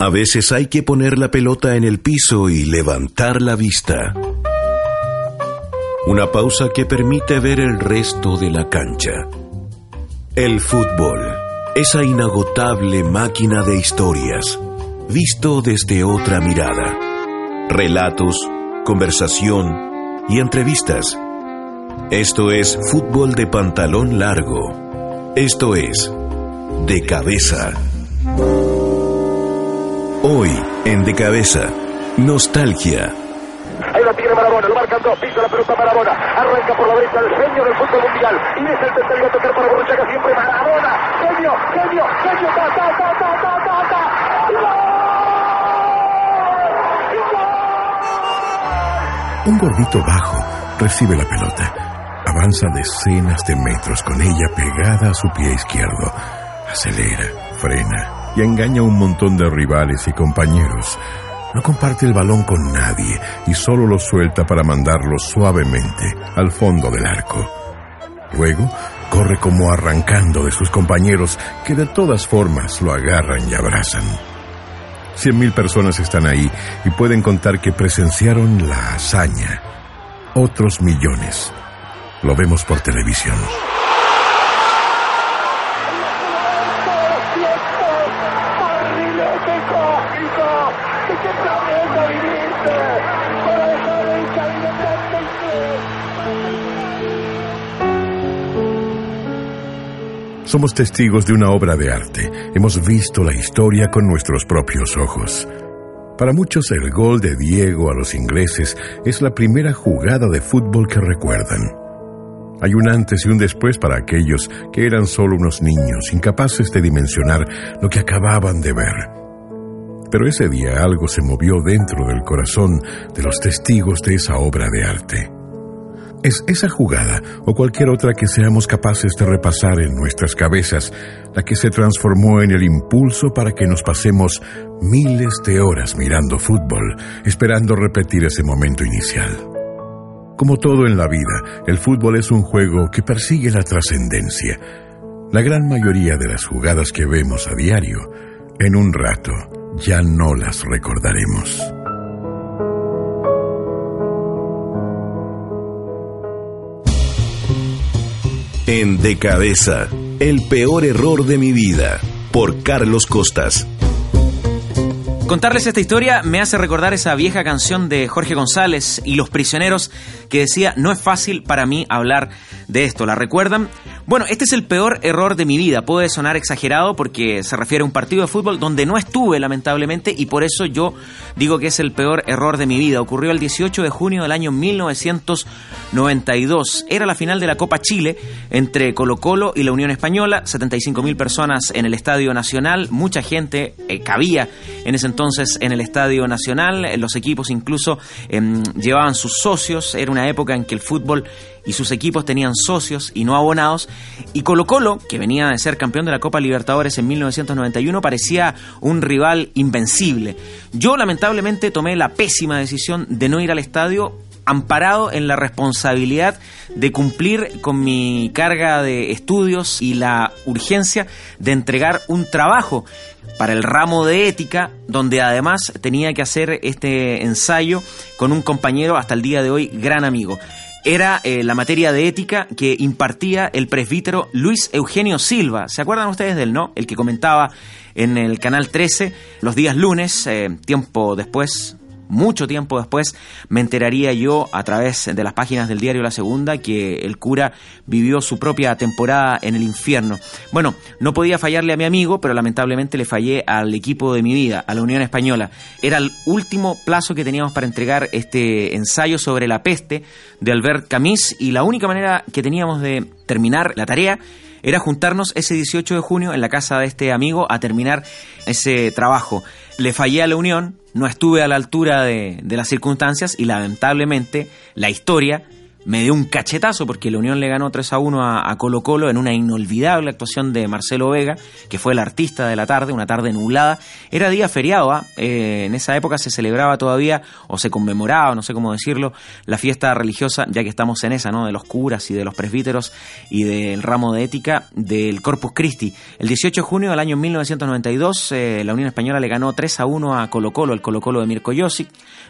A veces hay que poner la pelota en el piso y levantar la vista. Una pausa que permite ver el resto de la cancha. El fútbol, esa inagotable máquina de historias, visto desde otra mirada. Relatos, conversación y entrevistas. Esto es fútbol de pantalón largo. Esto es de cabeza. Hoy, en De Cabeza, Nostalgia. Ahí la tiene Marabona, lo marcan dos, pisa la pelota Marabona, arranca por la derecha el genio del fútbol mundial, y es el tercero a tocar para Borruchaga siempre Marabona, genio, genio, genio, ta, ta, ta, ta, ta, ta, ta. Un gordito bajo recibe la pelota. Avanza decenas de metros con ella pegada a su pie izquierdo. Acelera, frena, y engaña a un montón de rivales y compañeros. No comparte el balón con nadie y solo lo suelta para mandarlo suavemente al fondo del arco. Luego corre como arrancando de sus compañeros que de todas formas lo agarran y abrazan. Cien mil personas están ahí y pueden contar que presenciaron la hazaña. Otros millones. Lo vemos por televisión. Somos testigos de una obra de arte. Hemos visto la historia con nuestros propios ojos. Para muchos el gol de Diego a los ingleses es la primera jugada de fútbol que recuerdan. Hay un antes y un después para aquellos que eran solo unos niños, incapaces de dimensionar lo que acababan de ver. Pero ese día algo se movió dentro del corazón de los testigos de esa obra de arte. Es esa jugada o cualquier otra que seamos capaces de repasar en nuestras cabezas la que se transformó en el impulso para que nos pasemos miles de horas mirando fútbol, esperando repetir ese momento inicial. Como todo en la vida, el fútbol es un juego que persigue la trascendencia. La gran mayoría de las jugadas que vemos a diario, en un rato, ya no las recordaremos. En De Cabeza, el peor error de mi vida, por Carlos Costas. Contarles esta historia me hace recordar esa vieja canción de Jorge González y Los Prisioneros que decía, no es fácil para mí hablar de esto. ¿La recuerdan? Bueno, este es el peor error de mi vida. Puede sonar exagerado porque se refiere a un partido de fútbol donde no estuve, lamentablemente, y por eso yo digo que es el peor error de mi vida. Ocurrió el 18 de junio del año 1992. Era la final de la Copa Chile entre Colo Colo y la Unión Española. 75 mil personas en el Estadio Nacional. Mucha gente eh, cabía en ese entonces en el Estadio Nacional. Los equipos incluso em, llevaban sus socios. Era una época en que el fútbol y sus equipos tenían socios y no abonados. Y Colo Colo, que venía de ser campeón de la Copa Libertadores en 1991, parecía un rival invencible. Yo lamentablemente tomé la pésima decisión de no ir al estadio amparado en la responsabilidad de cumplir con mi carga de estudios y la urgencia de entregar un trabajo para el ramo de ética, donde además tenía que hacer este ensayo con un compañero hasta el día de hoy gran amigo era eh, la materia de ética que impartía el presbítero Luis Eugenio Silva. ¿Se acuerdan ustedes del no? El que comentaba en el canal 13 los días lunes, eh, tiempo después, mucho tiempo después me enteraría yo a través de las páginas del diario La Segunda que el cura vivió su propia temporada en el infierno. Bueno, no podía fallarle a mi amigo, pero lamentablemente le fallé al equipo de mi vida, a la Unión Española. Era el último plazo que teníamos para entregar este ensayo sobre la peste de Albert Camus y la única manera que teníamos de terminar la tarea era juntarnos ese 18 de junio en la casa de este amigo a terminar ese trabajo. Le fallé a la Unión, no estuve a la altura de, las circunstancias y lamentablemente la historia me dio un cachetazo porque la Unión le ganó 3 a 1 a, Colo Colo en una inolvidable actuación de Marcelo Vega, que fue el artista de la tarde, una tarde nublada. Era día feriado, ¿ah? eh, en esa época se celebraba todavía, o se conmemoraba, no sé cómo decirlo, la fiesta religiosa, ya que estamos en esa, ¿no? De los curas y de los presbíteros y del ramo de ética del Corpus Christi. El 18 de junio del año 1992, eh, la Unión Española le ganó 3 a 1 a Colo Colo, el Colo Colo de Mirko Josic,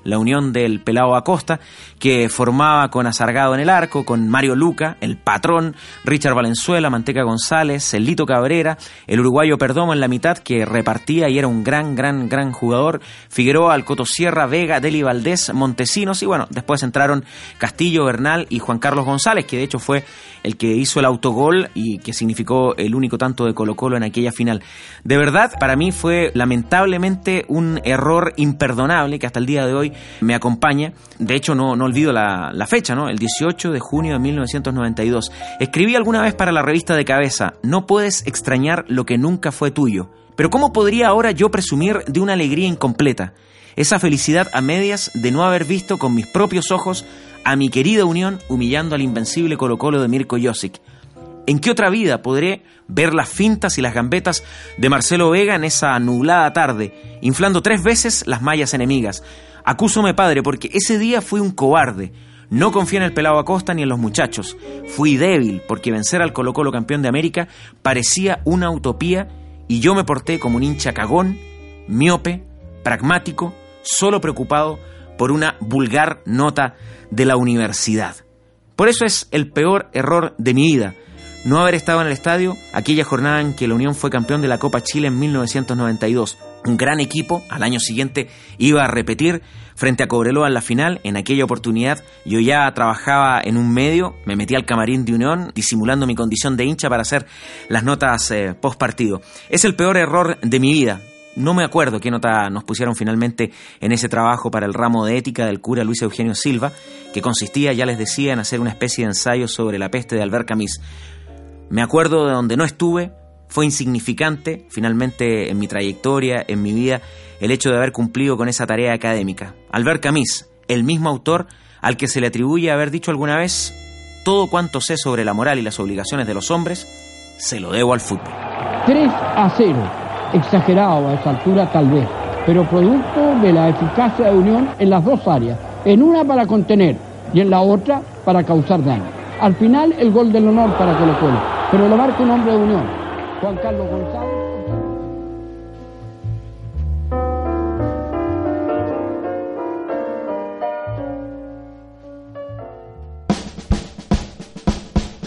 la Unión del Pelao Acosta, que formaba con Azargado en el arco, con Mario Luca, el patrón, Richard Valenzuela, Manteca González, el Lito Cabrera, el uruguayo Perdomo en la mitad que repartía y era un gran, gran, gran jugador, Figueroa, Alcoto Sierra, Vega, Deli Valdés, Montesinos y bueno, después entraron Castillo, Bernal y Juan Carlos González, que de hecho fue el que hizo el autogol y que significó el único tanto de Colo Colo en aquella final. De verdad, para mí fue lamentablemente un error imperdonable que hasta el día de hoy me acompaña. De hecho, no, no olvido la, la fecha, ¿no? El 18 de junio de 1992. Escribí alguna vez para la revista de cabeza, no puedes extrañar lo que nunca fue tuyo. Pero ¿cómo podría ahora yo presumir de una alegría incompleta? Esa felicidad a medias de no haber visto con mis propios ojos a mi querida Unión humillando al invencible Colo Colo de Mirko Josic. ¿En qué otra vida podré ver las fintas y las gambetas de Marcelo Vega en esa nublada tarde, inflando tres veces las mallas enemigas? Acúsome, padre, porque ese día fui un cobarde, no confié en el pelado Acosta ni en los muchachos. Fui débil porque vencer al Colo Colo campeón de América parecía una utopía y yo me porté como un hincha cagón, miope, pragmático, solo preocupado por una vulgar nota de la universidad. Por eso es el peor error de mi vida, no haber estado en el estadio aquella jornada en que la Unión fue campeón de la Copa Chile en 1992 un gran equipo, al año siguiente iba a repetir frente a Cobreloa en la final. En aquella oportunidad yo ya trabajaba en un medio, me metí al camarín de Unión, disimulando mi condición de hincha para hacer las notas eh, post partido. Es el peor error de mi vida. No me acuerdo qué nota nos pusieron finalmente en ese trabajo para el ramo de ética del cura Luis Eugenio Silva, que consistía, ya les decía, en hacer una especie de ensayo sobre la peste de Albert Camus. Me acuerdo de donde no estuve, fue insignificante finalmente en mi trayectoria, en mi vida, el hecho de haber cumplido con esa tarea académica. Albert Camus, el mismo autor al que se le atribuye haber dicho alguna vez, todo cuanto sé sobre la moral y las obligaciones de los hombres, se lo debo al fútbol. 3 a 0, exagerado a esa altura tal vez, pero producto de la eficacia de Unión en las dos áreas, en una para contener y en la otra para causar daño. Al final el gol del honor para Colo Colo, pero lo marca un hombre de Unión, Juan Carlos González.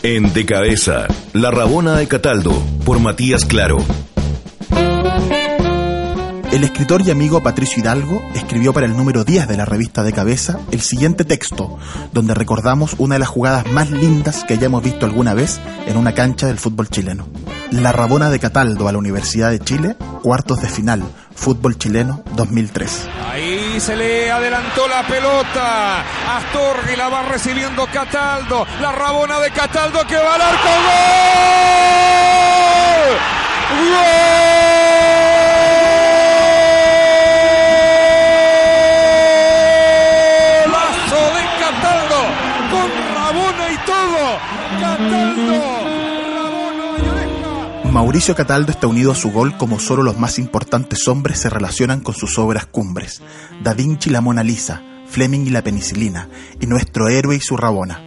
En De Cabeza, La Rabona de Cataldo, por Matías Claro. El escritor y amigo Patricio Hidalgo escribió para el número 10 de la revista de cabeza el siguiente texto, donde recordamos una de las jugadas más lindas que hayamos visto alguna vez en una cancha del fútbol chileno. La Rabona de Cataldo a la Universidad de Chile, cuartos de final, fútbol chileno 2003. Ahí se le adelantó la pelota. Astorgi la va recibiendo Cataldo. La Rabona de Cataldo que va al arco. ¡Gol! ¡Gol! Mauricio Cataldo está unido a su gol como solo los más importantes hombres se relacionan con sus obras cumbres. Da Vinci la Mona Lisa, Fleming y la penicilina, y nuestro héroe y su Rabona.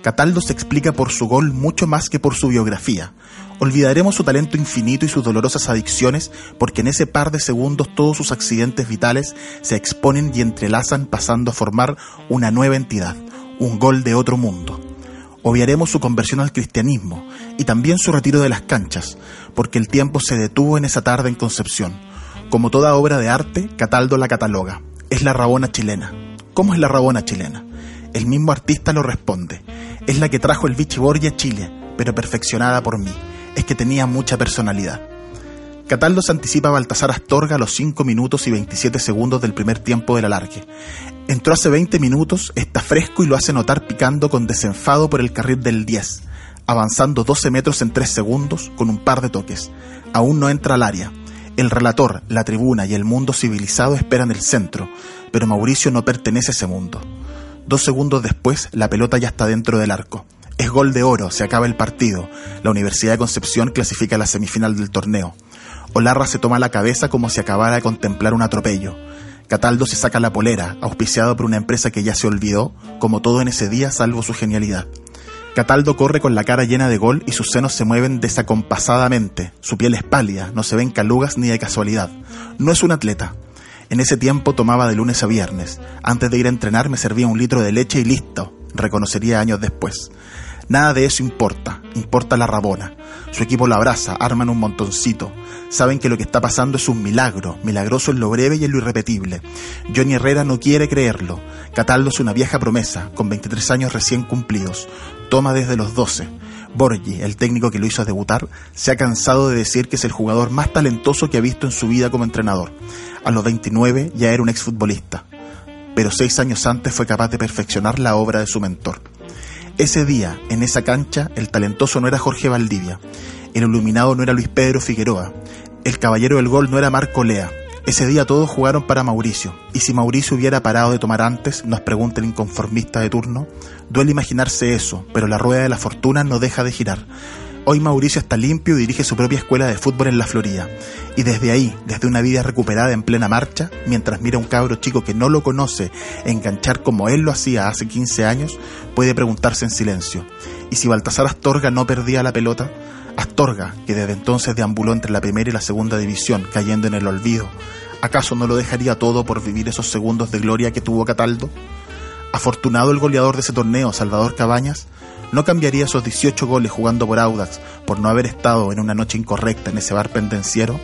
Cataldo se explica por su gol mucho más que por su biografía. Olvidaremos su talento infinito y sus dolorosas adicciones porque en ese par de segundos todos sus accidentes vitales se exponen y entrelazan pasando a formar una nueva entidad, un gol de otro mundo. Obviaremos su conversión al cristianismo y también su retiro de las canchas, porque el tiempo se detuvo en esa tarde en Concepción. Como toda obra de arte, Cataldo la cataloga. Es la Rabona chilena. ¿Cómo es la Rabona chilena? El mismo artista lo responde. Es la que trajo el Vichy a Chile, pero perfeccionada por mí. Es que tenía mucha personalidad. Cataldo se anticipa a Baltasar Astorga a los 5 minutos y 27 segundos del primer tiempo del alargue. Entró hace 20 minutos, está fresco y lo hace notar picando con desenfado por el carril del 10, avanzando 12 metros en 3 segundos con un par de toques. Aún no entra al área. El relator, la tribuna y el mundo civilizado esperan el centro, pero Mauricio no pertenece a ese mundo. Dos segundos después, la pelota ya está dentro del arco. Es gol de oro, se acaba el partido. La Universidad de Concepción clasifica a la semifinal del torneo. Olarra se toma la cabeza como si acabara de contemplar un atropello. Cataldo se saca la polera, auspiciado por una empresa que ya se olvidó, como todo en ese día salvo su genialidad. Cataldo corre con la cara llena de gol y sus senos se mueven desacompasadamente. Su piel es pálida, no se ven calugas ni de casualidad. No es un atleta. En ese tiempo tomaba de lunes a viernes. Antes de ir a entrenar me servía un litro de leche y listo, reconocería años después. Nada de eso importa, importa la Rabona. Su equipo la abraza, arman un montoncito. Saben que lo que está pasando es un milagro, milagroso en lo breve y en lo irrepetible. Johnny Herrera no quiere creerlo. Cataldo es una vieja promesa, con 23 años recién cumplidos. Toma desde los 12. Borgi, el técnico que lo hizo debutar, se ha cansado de decir que es el jugador más talentoso que ha visto en su vida como entrenador. A los 29 ya era un exfutbolista, pero seis años antes fue capaz de perfeccionar la obra de su mentor. Ese día, en esa cancha, el talentoso no era Jorge Valdivia, el iluminado no era Luis Pedro Figueroa, el caballero del gol no era Marco Lea. Ese día todos jugaron para Mauricio, y si Mauricio hubiera parado de tomar antes, nos pregunta el inconformista de turno, duele imaginarse eso, pero la rueda de la fortuna no deja de girar. Hoy Mauricio está limpio y dirige su propia escuela de fútbol en la Florida. Y desde ahí, desde una vida recuperada en plena marcha, mientras mira a un cabro chico que no lo conoce enganchar como él lo hacía hace 15 años, puede preguntarse en silencio. ¿Y si Baltasar Astorga no perdía la pelota? Astorga, que desde entonces deambuló entre la primera y la segunda división, cayendo en el olvido, ¿acaso no lo dejaría todo por vivir esos segundos de gloria que tuvo Cataldo? Afortunado el goleador de ese torneo, Salvador Cabañas, no cambiaría esos 18 goles jugando por Audax por no haber estado en una noche incorrecta en ese bar pendenciero.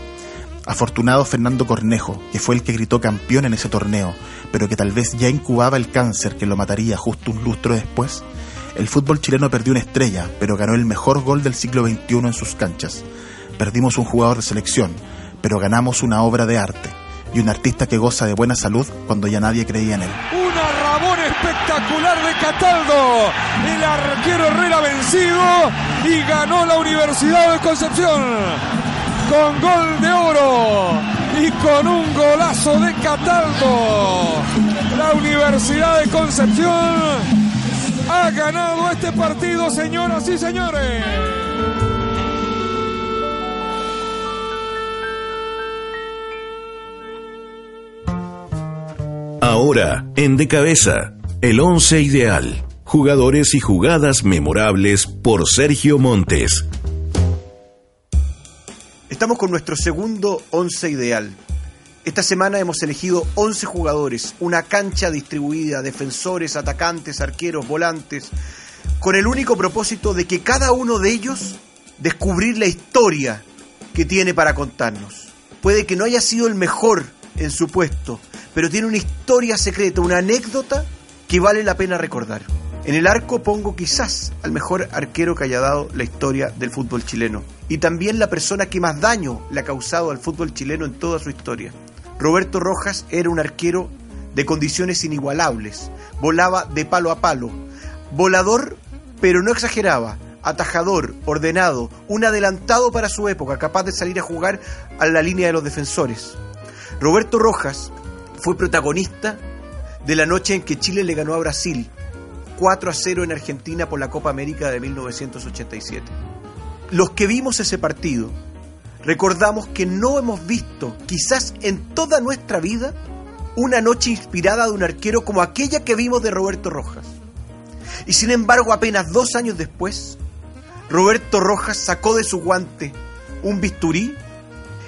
Afortunado Fernando Cornejo, que fue el que gritó campeón en ese torneo, pero que tal vez ya incubaba el cáncer que lo mataría justo un lustro después. El fútbol chileno perdió una estrella, pero ganó el mejor gol del siglo XXI en sus canchas. Perdimos un jugador de selección, pero ganamos una obra de arte y un artista que goza de buena salud cuando ya nadie creía en él. Una Rabón espectacular Cataldo. El arquero Herrera vencido y ganó la Universidad de Concepción con gol de oro y con un golazo de Cataldo. La Universidad de Concepción ha ganado este partido, señoras y señores. Ahora, en De Cabeza, el once ideal. Jugadores y jugadas memorables por Sergio Montes. Estamos con nuestro segundo once ideal. Esta semana hemos elegido 11 jugadores, una cancha distribuida, defensores, atacantes, arqueros, volantes, con el único propósito de que cada uno de ellos descubrir la historia que tiene para contarnos. Puede que no haya sido el mejor en su puesto, pero tiene una historia secreta, una anécdota que vale la pena recordar. En el arco pongo quizás al mejor arquero que haya dado la historia del fútbol chileno y también la persona que más daño le ha causado al fútbol chileno en toda su historia. Roberto Rojas era un arquero de condiciones inigualables, volaba de palo a palo, volador pero no exageraba, atajador, ordenado, un adelantado para su época, capaz de salir a jugar a la línea de los defensores. Roberto Rojas fue protagonista de la noche en que Chile le ganó a Brasil 4 a 0 en Argentina por la Copa América de 1987. Los que vimos ese partido recordamos que no hemos visto, quizás en toda nuestra vida, una noche inspirada de un arquero como aquella que vimos de Roberto Rojas. Y sin embargo, apenas dos años después, Roberto Rojas sacó de su guante un bisturí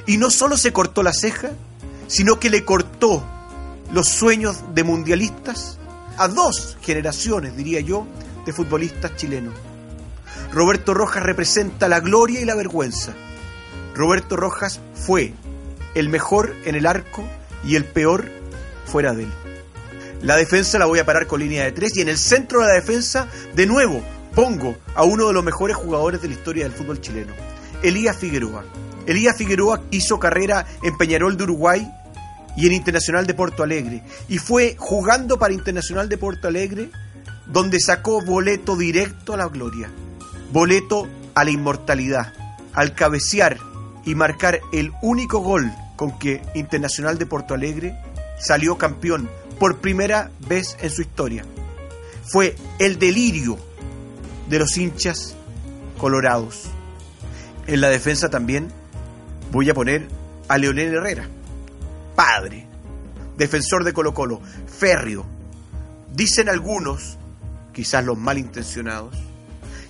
y no solo se cortó la ceja, sino que le cortó los sueños de mundialistas a dos generaciones, diría yo, de futbolistas chilenos. Roberto Rojas representa la gloria y la vergüenza. Roberto Rojas fue el mejor en el arco y el peor fuera de él. La defensa la voy a parar con línea de tres y en el centro de la defensa, de nuevo, pongo a uno de los mejores jugadores de la historia del fútbol chileno, Elías Figueroa. Elías Figueroa hizo carrera en Peñarol de Uruguay y en Internacional de Porto Alegre. Y fue jugando para Internacional de Porto Alegre donde sacó boleto directo a la gloria, boleto a la inmortalidad, al cabecear y marcar el único gol con que Internacional de Porto Alegre salió campeón por primera vez en su historia. fue el delirio de los hinchas colorados. En la defensa también voy a poner a Leonel Herrera, padre, defensor de Colo Colo, férreo. Dicen algunos, quizás los malintencionados,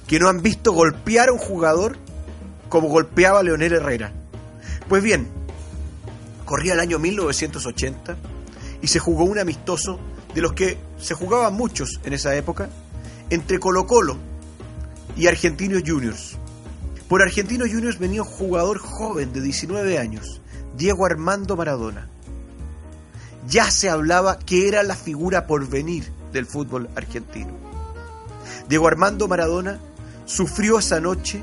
que no han visto golpear a un jugador como golpeaba Leonel Herrera. Pues bien, corría el año 1980 y se jugó un amistoso de los que se jugaban muchos en esa época, entre Colo Colo y Argentinos Juniors. Por Argentinos Juniors venía un jugador joven de 19 años, Diego Armando Maradona. Ya se hablaba que era la figura por venir del fútbol argentino. Diego Armando Maradona sufrió esa noche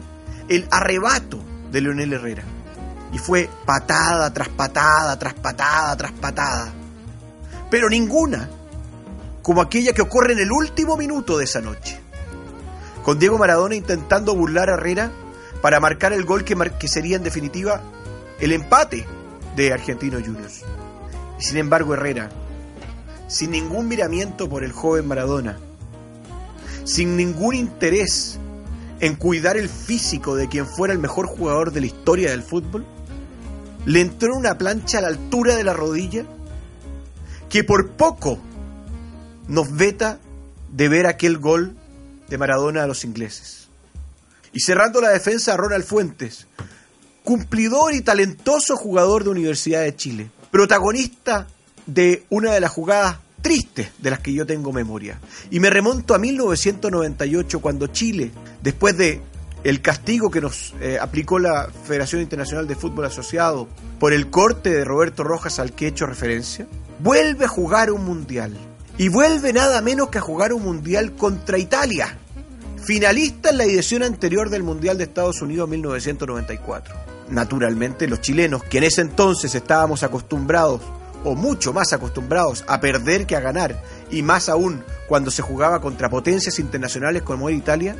el arrebato de Leonel Herrera. Y fue patada tras patada, tras patada, tras patada. Pero ninguna como aquella que ocurre en el último minuto de esa noche. Con Diego Maradona intentando burlar a Herrera para marcar el gol que, sería en definitiva el empate de Argentinos Juniors. Sin embargo Herrera, sin ningún miramiento por el joven Maradona, sin ningún interés en cuidar el físico de quien fuera el mejor jugador de la historia del fútbol, le entró una plancha a la altura de la rodilla que por poco nos veta de ver aquel gol de Maradona a los ingleses. Y cerrando la defensa a Ronald Fuentes, cumplidor y talentoso jugador de Universidad de Chile, protagonista de una de las jugadas tristes de las que yo tengo memoria. Y me remonto a 1998 cuando Chile, después de el castigo que nos eh, aplicó la Federación Internacional de Fútbol Asociado por el corte de Roberto Rojas al que he hecho referencia, vuelve a jugar un mundial. Y vuelve nada menos que a jugar un mundial contra Italia, finalista en la edición anterior del Mundial de Estados Unidos 1994. Naturalmente los chilenos, que en ese entonces estábamos acostumbrados o mucho más acostumbrados a perder que a ganar, y más aún cuando se jugaba contra potencias internacionales como era Italia,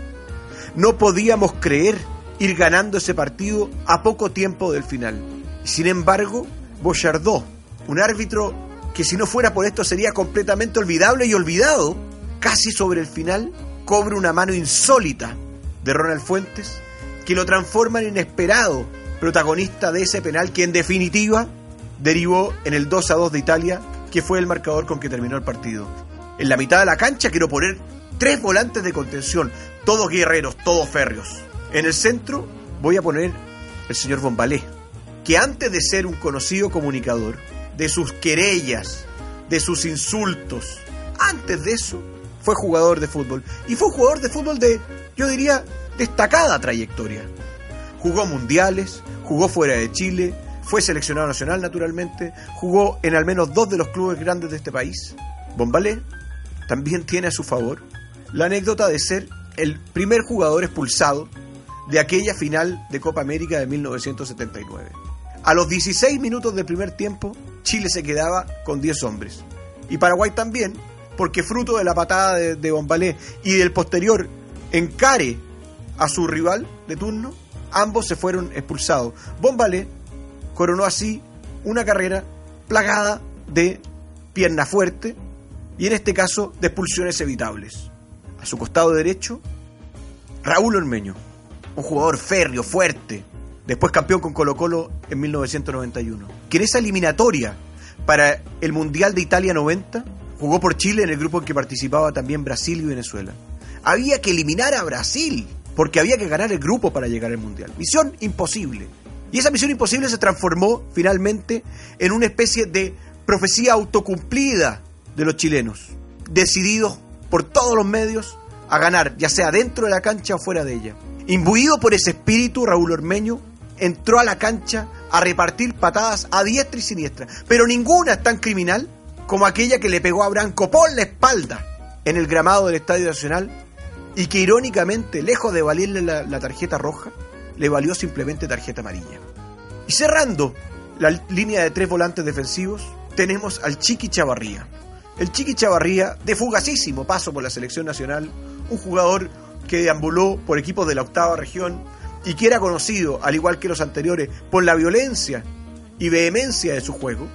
no podíamos creer ir ganando ese partido a poco tiempo del final. Sin embargo, Bochardó, un árbitro que si no fuera por esto sería completamente olvidable y olvidado, casi sobre el final, cobra una mano insólita de Ronald Fuentes que lo transforma en inesperado protagonista de ese penal que en definitiva derivó en el 2 a 2 de Italia, que fue el marcador con que terminó el partido. En la mitad de la cancha quiero poner tres volantes de contención, todos guerreros, todos férreos. En el centro voy a poner el señor Bombalé, que antes de ser un conocido comunicador, de sus querellas, de sus insultos, antes de eso fue jugador de fútbol. Y fue jugador de fútbol de, yo diría, destacada trayectoria. Jugó mundiales, jugó fuera de Chile, fue seleccionado nacional naturalmente, jugó en al menos dos de los clubes grandes de este país. Bombalé también tiene a su favor la anécdota de ser el primer jugador expulsado de aquella final de Copa América de 1979. A los 16 minutos del primer tiempo, Chile se quedaba con 10 hombres. Y Paraguay también, porque fruto de la patada de, Bombalé y del posterior encare a su rival de turno, ambos se fueron expulsados. Bombalé coronó así una carrera plagada de pierna fuerte y en este caso de expulsiones evitables. A su costado derecho, Raúl Ormeño, un jugador férreo, fuerte, después campeón con Colo Colo en 1991, que en esa eliminatoria para el Mundial de Italia 90 jugó por Chile en el grupo en que participaba también Brasil y Venezuela. Había que eliminar a Brasil, porque había que ganar el grupo para llegar al Mundial. Misión imposible. Y esa misión imposible se transformó finalmente en una especie de profecía autocumplida de los chilenos, decididos por todos los medios a ganar, ya sea dentro de la cancha o fuera de ella. Imbuido por ese espíritu, Raúl Ormeño entró a la cancha a repartir patadas a diestra y siniestra, pero ninguna es tan criminal como aquella que le pegó a Branco por la espalda en el gramado del Estadio Nacional y que irónicamente, lejos de valerle la, tarjeta roja, le valió simplemente tarjeta amarilla. Y cerrando la línea de tres volantes defensivos, tenemos al Chiqui Chavarría. El Chiqui Chavarría, de fugacísimo paso por la selección nacional, un jugador que deambuló por equipos de la octava región y que era conocido, al igual que los anteriores, por la violencia y vehemencia de su juego,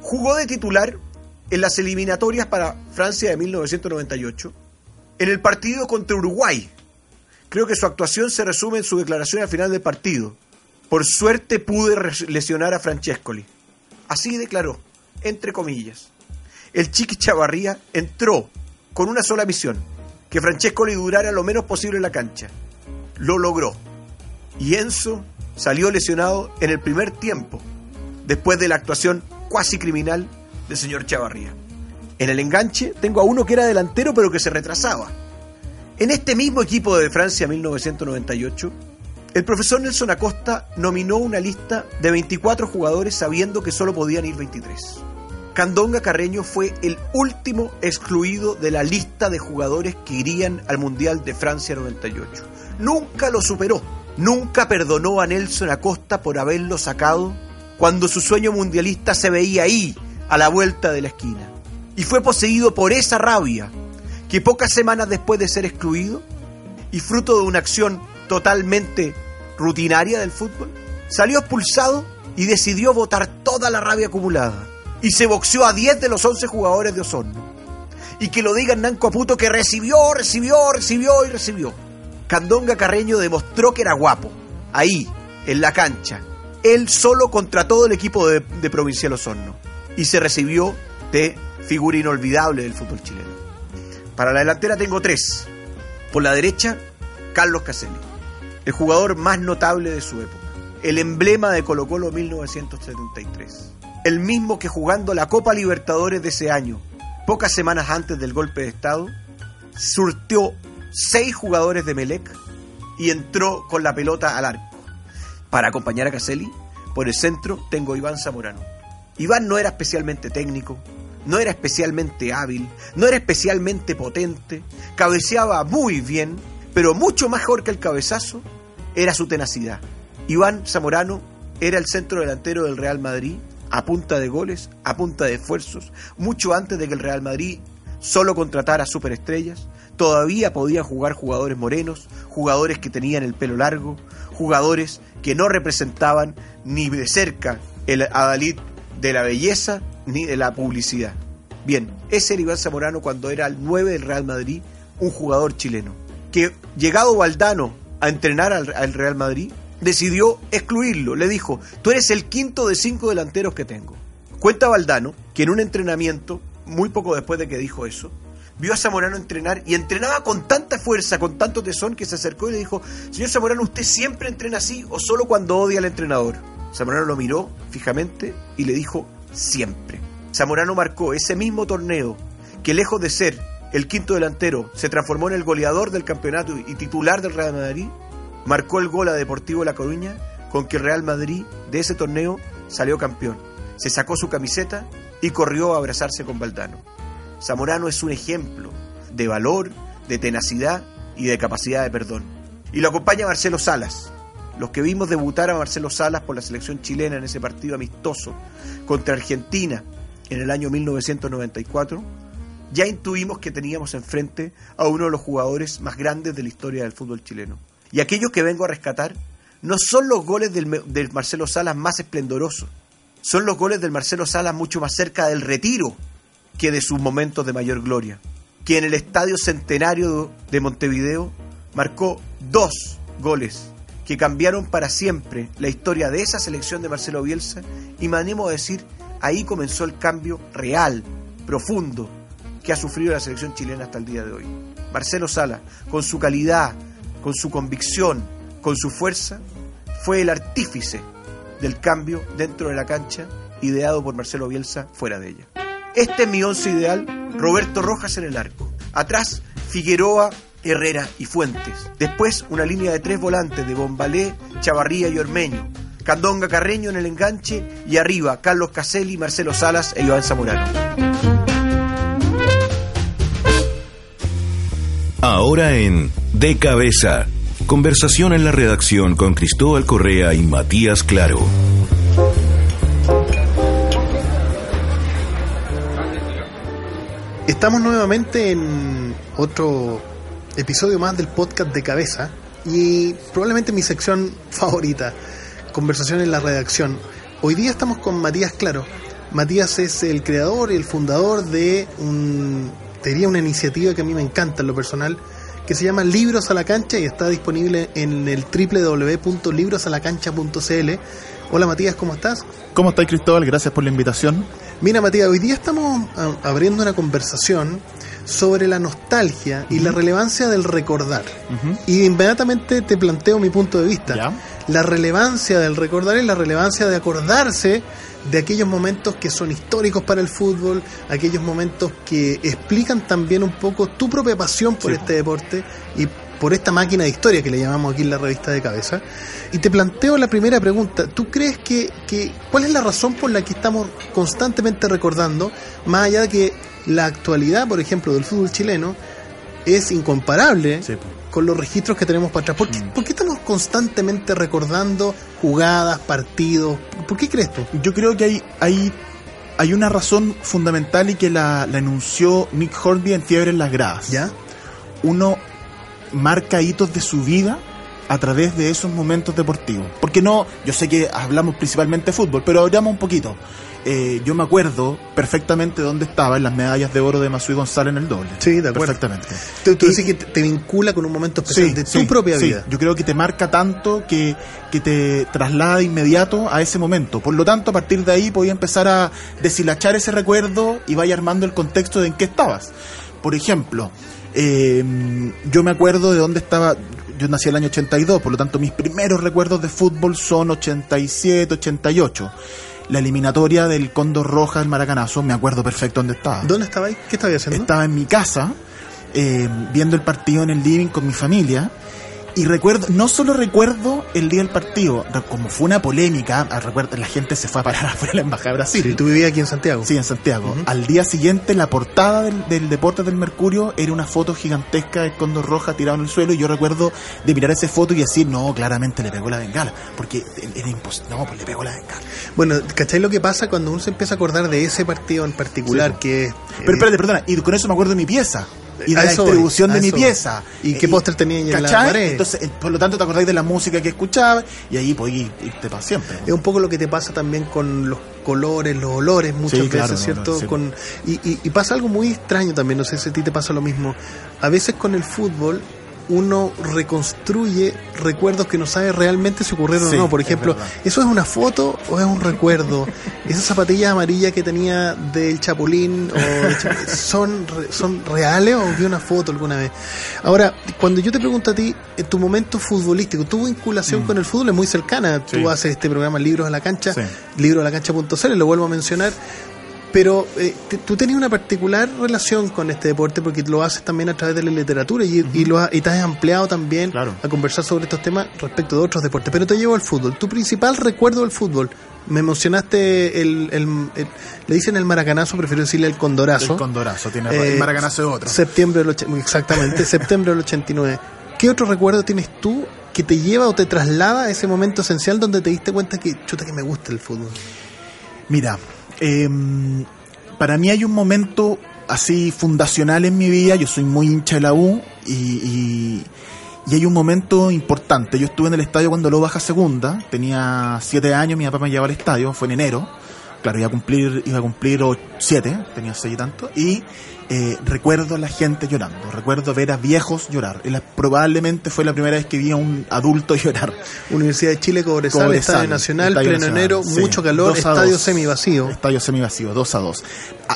jugó de titular en las eliminatorias para Francia de 1998 En el partido contra Uruguay, creo que su actuación se resume en su declaración al final del partido. Por suerte pude lesionar a Francescoli. Así declaró, entre comillas. El Chiqui Chavarría entró con una sola misión, que Francescoli durara lo menos posible en la cancha. Lo logró. Y Enzo salió lesionado en el primer tiempo, después de la actuación cuasi criminal del señor Chavarría. En el enganche tengo a uno que era delantero pero que se retrasaba. En este mismo equipo de Francia 1998, el profesor Nelson Acosta nominó una lista de 24 jugadores sabiendo que solo podían ir 23. Candonga Carreño fue el último excluido de la lista de jugadores que irían al Mundial de Francia 98. Nunca lo superó, nunca perdonó a Nelson Acosta por haberlo sacado cuando su sueño mundialista se veía ahí, a la vuelta de la esquina y fue poseído por esa rabia que pocas semanas después de ser excluido y fruto de una acción totalmente rutinaria del fútbol, salió expulsado y decidió botar toda la rabia acumulada y se boxeó a 10 de los 11 jugadores de Osorno. Y que lo diga Hernán Coputo que recibió, recibió, recibió y recibió. Candonga Carreño demostró que era guapo, ahí, en la cancha, él solo contra todo el equipo de, de Provincial Osorno. Y se recibió de figura inolvidable del fútbol chileno. Para la delantera tengo tres. Por la derecha, Carlos Caselli, el jugador más notable de su época, el emblema de Colo Colo 1973, el mismo que jugando la Copa Libertadores de ese año, pocas semanas antes del golpe de Estado, surtió seis jugadores de Melec y entró con la pelota al arco. Para acompañar a Caselli, por el centro tengo Iván Zamorano. Iván no era especialmente técnico, no era especialmente hábil, no era especialmente potente, cabeceaba muy bien, pero mucho mejor que el cabezazo era su tenacidad. Iván Zamorano era el centro delantero del Real Madrid a punta de goles, a punta de esfuerzos, mucho antes de que el Real Madrid solo contratara superestrellas, todavía podían jugar jugadores morenos, jugadores que tenían el pelo largo, jugadores que no representaban ni de cerca el adalid de la belleza ni de la publicidad. Bien, ese era Iván Zamorano cuando era el 9 del Real Madrid, un jugador chileno, que llegado Valdano a entrenar al, Real Madrid, decidió excluirlo. Le dijo, tú eres el quinto de cinco delanteros que tengo. Cuenta Valdano que en un entrenamiento, muy poco después de que dijo eso, vio a Zamorano entrenar y entrenaba con tanta fuerza, con tanto tesón, que se acercó y le dijo, señor Zamorano, ¿usted siempre entrena así o solo cuando odia al entrenador? Zamorano lo miró fijamente y le dijo, siempre. Zamorano marcó ese mismo torneo que lejos de ser el quinto delantero se transformó en el goleador del campeonato y titular del Real Madrid, marcó el gol a Deportivo La Coruña con que el Real Madrid de ese torneo salió campeón. Se sacó su camiseta y corrió a abrazarse con Valdano. Zamorano es un ejemplo de valor, de tenacidad y de capacidad de perdón. Y lo acompaña Marcelo Salas, los que vimos debutar a Marcelo Salas por la selección chilena en ese partido amistoso contra Argentina en el año 1994, ya intuimos que teníamos enfrente a uno de los jugadores más grandes de la historia del fútbol chileno. Y aquellos que vengo a rescatar no son los goles del, Marcelo Salas más esplendorosos, son los goles del Marcelo Salas mucho más cerca del retiro que de sus momentos de mayor gloria, que en el Estadio Centenario de Montevideo marcó dos goles que cambiaron para siempre la historia de esa selección de Marcelo Bielsa y me animo a decir, ahí comenzó el cambio real, profundo, que ha sufrido la selección chilena hasta el día de hoy. Marcelo Sala, con su calidad, con su convicción, con su fuerza, fue el artífice del cambio dentro de la cancha, ideado por Marcelo Bielsa fuera de ella. Este es mi once ideal, Roberto Rojas en el arco. Atrás, Figueroa, Herrera y Fuentes. Después una línea de tres volantes de Bombalé, Chavarría y Ormeño. Candonga Carreño en el enganche y arriba Carlos Caselli, Marcelo Salas e Iván Zamorano. Ahora en De Cabeza. Conversación en la redacción con Cristóbal Correa y Matías Claro. Estamos nuevamente en otro episodio más del podcast de cabeza y probablemente mi sección favorita, conversación en la redacción. Hoy día estamos con Matías Claro. Matías es el creador y el fundador de un te diría una iniciativa que a mí me encanta en lo personal, que se llama Libros a la Cancha y está disponible en el www.librosalacancha.cl. Hola Matías, ¿cómo estás? ¿Cómo estás Cristóbal? Gracias por la invitación. Mira Matías, hoy día estamos ah, abriendo una conversación sobre la nostalgia y la relevancia del recordar. Y inmediatamente te planteo mi punto de vista. Ya. La relevancia del recordar y la relevancia de acordarse de aquellos momentos que son históricos para el fútbol, aquellos momentos que explican también un poco tu propia pasión por Sí. este deporte y por esta máquina de historia que le llamamos aquí en la revista de cabeza. Y te planteo la primera pregunta. ¿Tú crees que, que cuál es la razón por la que estamos constantemente recordando, más allá de que la actualidad, por ejemplo, del fútbol chileno es incomparable Sí, con los registros que tenemos para atrás? ¿Por qué, Mm. por qué estamos constantemente recordando jugadas, partidos? ¿Por qué crees tú? Yo creo que hay, hay, hay una razón fundamental y que la, la enunció Nick Hornby en Fiebre en las Gradas. ¿Ya? Uno marca hitos de su vida a través de esos momentos deportivos. Porque no, yo sé que hablamos principalmente de fútbol, pero hablamos un poquito. Eh, yo me acuerdo perfectamente dónde estaba en las medallas de oro de Masui González en el doble. Sí, de acuerdo. Perfectamente. Tú, tú Y- dices que te, vincula con un momento especial Sí, de tu sí, propia sí. vida. Yo creo que te marca tanto que, que te traslada de inmediato a ese momento. Por lo tanto, a partir de ahí podía empezar a deshilachar ese recuerdo y vaya armando el contexto de en qué estabas. Por ejemplo, eh, yo me acuerdo de dónde estaba. Yo nací el año 82, por lo tanto mis primeros recuerdos de fútbol son 87, 88. La eliminatoria del Cóndor Roja del Maracanazo, me acuerdo perfecto dónde estaba. ¿Dónde estabas? ¿Qué estabas haciendo? Estaba en mi casa, eh, viendo el partido en el living con mi familia. Y recuerdo, no solo recuerdo el día del partido, como fue una polémica, ah, recuerdo, la gente se fue a parar afuera de la Embajada de Brasil. Sí, tú vivías aquí en Santiago. Sí, en Santiago. Al día siguiente, la portada del, del Deportes del Mercurio era una foto gigantesca de Condor Roja tirado en el suelo. Y yo recuerdo de mirar esa foto y decir, no, claramente le pegó la bengala. Porque era imposible. No, pues le pegó la bengala. Bueno, ¿cachai lo que pasa cuando uno se empieza a acordar de ese partido en particular Sí. que es... Pero espérate, perdona, y con eso me acuerdo de mi pieza. Y de la eso distribución de mi pieza. ¿Y qué póster tenía en la pared? Entonces, eh, por lo tanto, te acordáis de la música que escuchaba y ahí podías irte para siempre. Es un poco lo que te pasa también con los colores, los olores muchas Sí, veces, claro, ¿cierto? no. Con, y, y- y pasa algo muy extraño también, no sé si a ti te pasa lo mismo. A veces con el fútbol uno reconstruye recuerdos que no sabe realmente si ocurrieron Sí, o no. Por ejemplo. ¿eso es una foto o es un recuerdo? Esas zapatillas amarillas que tenía del Chapulín o ¿son, ¿son reales o vi una foto alguna vez? Ahora, cuando yo te pregunto a ti, en tu momento futbolístico, tu vinculación con el fútbol es muy cercana. Tú Mm. Sí. haces este programa Libros a la Cancha, Sí. libroalacancha.cl, lo vuelvo a mencionar. Pero eh, tú tenías una particular relación con este deporte porque lo haces también a través de la literatura y, y lo ha- y te has ampliado también Claro. a conversar sobre estos temas respecto de otros deportes. Pero te llevo al fútbol. Tu principal recuerdo del fútbol. Me mencionaste el, el- el- le dicen el maracanazo, prefiero decirle el condorazo. El condorazo, tiene Eh, el maracanazo de otro. Septiembre del exactamente, septiembre del 89. ¿Qué otro recuerdo tienes tú que te lleva o te traslada a ese momento esencial donde te diste cuenta que chuta que me gusta el fútbol? Mira, em, para mí hay un momento así fundacional en mi vida. Yo soy muy hincha de la U y, hay un momento importante. Yo estuve en el estadio cuando lo baja segunda. Tenía siete años, mi papá me llevaba al estadio, fue en enero. Claro, iba a cumplir, iba a cumplir siete, tenía seis y tanto. Y eh, recuerdo a la gente llorando. Recuerdo ver a viejos llorar. La- probablemente fue la primera vez que vi a un adulto llorar. Universidad de Chile, Cobresal, Cobresal, Estadio Nacional, Estadio pleno Nacional, enero, sí. mucho calor, estadio dos. semi vacío. Estadio semivacío, 2 a 2.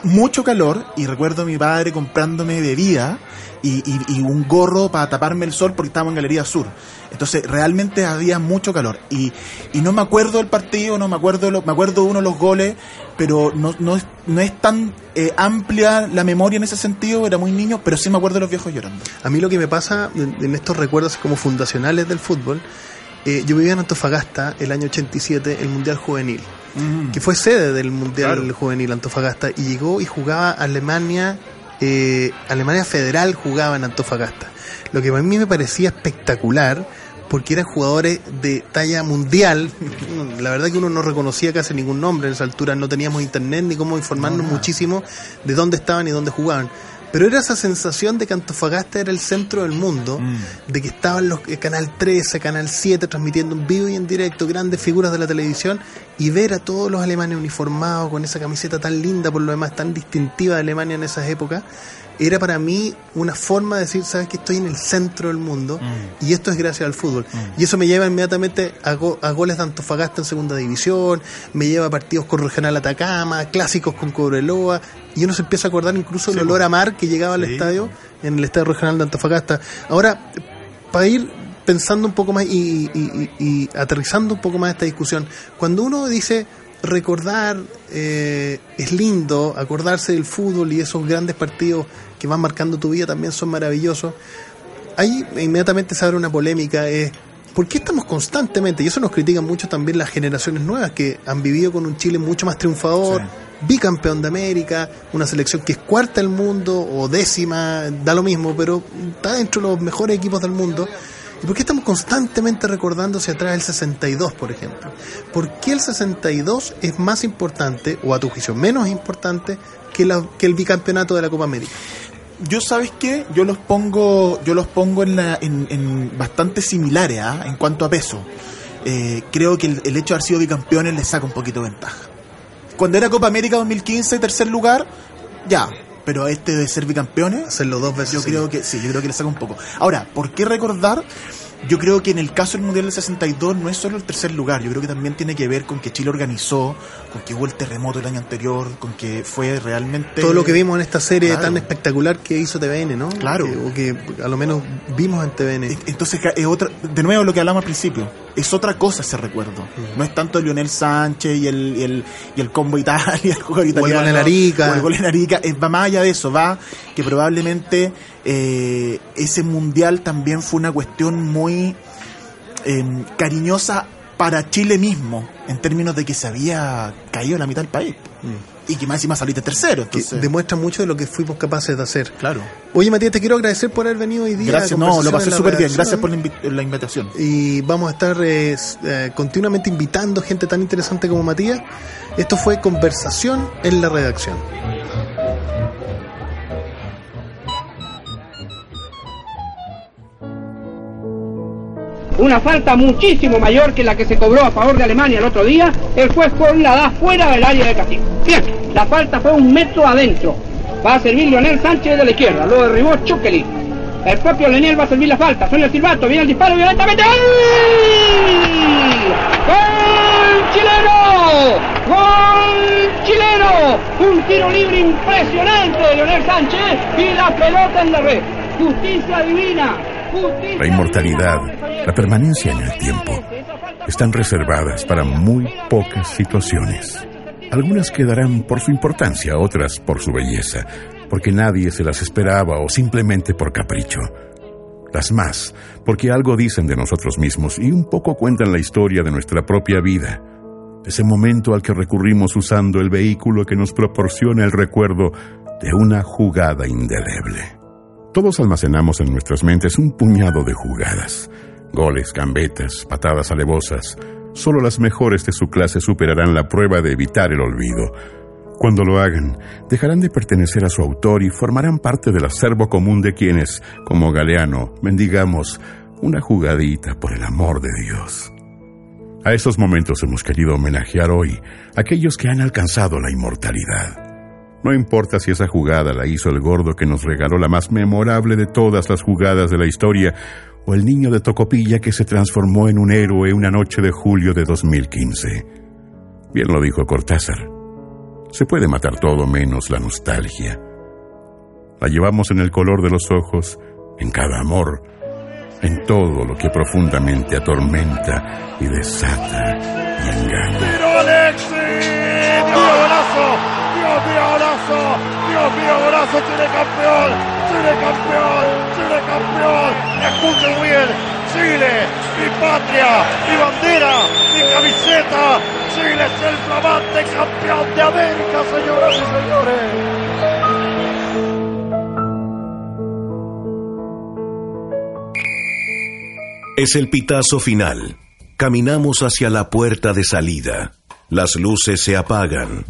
Mucho calor y recuerdo a mi padre comprándome bebida y, y- y un gorro para taparme el sol porque estábamos en Galería Sur. Entonces realmente había mucho calor y, y no me acuerdo del partido, no me acuerdo, lo- me acuerdo uno de los goles, pero no, no, es- no es tan eh, amplia la memoria en ese sentido, era muy niño, pero sí me acuerdo de los viejos llorando. A mí lo que me pasa en, en estos recuerdos como fundacionales del fútbol, eh, yo vivía en Antofagasta el año 87, el Mundial Juvenil, que fue sede del Mundial Claro. Juvenil Antofagasta, y llegó y jugaba Alemania, eh, Alemania Federal jugaba en Antofagasta. Lo que a mí me parecía espectacular, porque eran jugadores de talla mundial. La verdad que uno no reconocía casi ningún nombre en esa altura, no teníamos internet ni cómo informarnos muchísimo de dónde estaban y dónde jugaban. Pero era esa sensación de que Antofagasta era el centro del mundo, de que estaban los eh, Canal 13, Canal 7 transmitiendo en vivo y en directo grandes figuras de la televisión y ver a todos los alemanes uniformados con esa camiseta tan linda, por lo demás tan distintiva de Alemania en esas épocas, era para mí una forma de decir, sabes que estoy en el centro del mundo Mm. y esto es gracias al fútbol. Y eso me lleva inmediatamente a, go- a goles de Antofagasta en segunda división, me lleva a partidos con Regional Atacama, clásicos con Cobreloa, y uno se empieza a acordar incluso el olor a mar que llegaba al Sí. estadio, en el estadio regional de Antofagasta. Ahora, para ir pensando un poco más y, y- y- y aterrizando un poco más esta discusión, cuando uno dice recordar eh, es lindo, acordarse del fútbol y esos grandes partidos que van marcando tu vida también son maravillosos, ahí inmediatamente se abre una polémica, es ¿por qué estamos constantemente? Y eso nos critican mucho también las generaciones nuevas que han vivido con un Chile mucho más triunfador, Sí. bicampeón de América, una selección que es cuarta del mundo o décima, da lo mismo, pero está dentro de los mejores equipos del mundo. ¿Y por qué estamos constantemente recordando hacia atrás el 62, por ejemplo? ¿Por qué el 62 es más importante, o a tu juicio menos importante, que, la- que el bicampeonato de la Copa América? Yo, ¿sabes qué? Yo los pongo, yo los pongo en, la, en, en bastante similares ¿ah? en cuanto a peso. Eh, creo que el, el hecho de haber sido bicampeones les saca un poquito de ventaja. Cuando era Copa América 2015, tercer lugar, ya. Pero este de ser bicampeones, Hacerlo dos veces. yo creo que sí, yo creo que le saca un poco. Ahora, ¿por qué recordar? Yo creo que en el caso del Mundial del 62 no es solo el tercer lugar, yo creo que también tiene que ver con que Chile organizó, con que hubo el terremoto el año anterior, con que fue realmente... todo lo que vimos en esta serie Claro. tan espectacular que hizo TVN, ¿no? Claro. Que- o que a lo menos vimos en TVN. Entonces, es otra, de nuevo lo que hablamos al principio, es otra cosa ese recuerdo. Mm. No es tanto Lionel Sánchez y el, y el, y el combo Italia, el jugador italiano. gol en Arica. O el gol en Arica, va más allá de eso, va que probablemente eh, ese mundial también fue una cuestión muy eh, cariñosa para Chile mismo, en términos de que se había caído la mitad del país. Y que más encima saliste tercero. Mm. que demuestra mucho de lo que fuimos capaces de hacer. claro. Oye, Matías, te quiero agradecer por haber venido hoy día. Gracias, no, lo pasé súper bien. Gracias por la, invi- la invitación. Y vamos a estar eh, eh, continuamente invitando gente tan interesante como Matías. Esto fue Conversación en la Redacción. Una falta muchísimo mayor que la que se cobró a favor de Alemania el otro día. El juez Paul la da fuera del área de castigo. Bien, la falta fue un metro adentro. Va a servir Leonel Sánchez de la izquierda. Lo derribó Chukeli. El propio Leonel va a servir la falta. Suena el silbato. Viene el disparo violentamente. ¡Gol chileno! ¡Gol chileno! Un tiro libre impresionante de Leonel Sánchez y la pelota en la red. Justicia divina. La inmortalidad, la permanencia en el tiempo, están reservadas para muy pocas situaciones. Algunas quedarán por su importancia, otras por su belleza, porque nadie se las esperaba o simplemente por capricho. Las más, porque algo dicen de nosotros mismos y un poco cuentan la historia de nuestra propia vida. Ese momento al que recurrimos usando el vehículo que nos proporciona el recuerdo de una jugada indeleble. Todos almacenamos en nuestras mentes un puñado de jugadas. Goles, gambetas, patadas alevosas. Solo las mejores de su clase superarán la prueba de evitar el olvido. Cuando lo hagan, dejarán de pertenecer a su autor y formarán parte del acervo común de quienes, como Galeano, mendigamos una jugadita por el amor de Dios. A esos momentos hemos querido homenajear hoy a aquellos que han alcanzado la inmortalidad. No importa si esa jugada la hizo el gordo que nos regaló la más memorable de todas las jugadas de la historia, o el niño de Tocopilla que se transformó en un héroe una noche de julio de 2015. Bien lo dijo Cortázar. Se puede matar todo menos la nostalgia. La llevamos en el color de los ojos, en cada amor, en todo lo que profundamente atormenta y desata y engaña. ¡Dios mío golazo! ¡Chile campeón! ¡Chile campeón! ¡Chile campeón! ¡Escuchen bien! ¡Chile! ¡Mi patria! ¡Mi bandera! ¡Mi camiseta! ¡Chile es el flamante campeón de América, señoras y señores! Es el pitazo final. Caminamos hacia la puerta de salida. Las luces se apagan.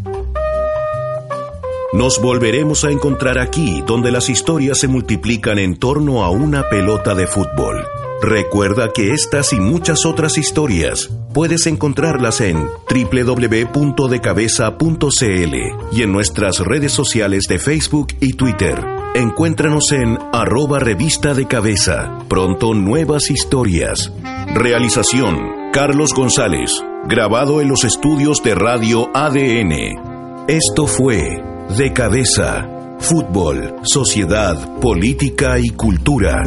Nos volveremos a encontrar aquí, donde las historias se multiplican en torno a una pelota de fútbol. Recuerda que estas y muchas otras historias puedes encontrarlas en www.decabeza.cl y en nuestras redes sociales de Facebook y Twitter. Encuéntranos en arroba revista de cabeza. Pronto nuevas historias. Realización, Carlos González. Grabado en los estudios de Radio ADN. Esto fue De Cabeza. Fútbol, sociedad, política y cultura.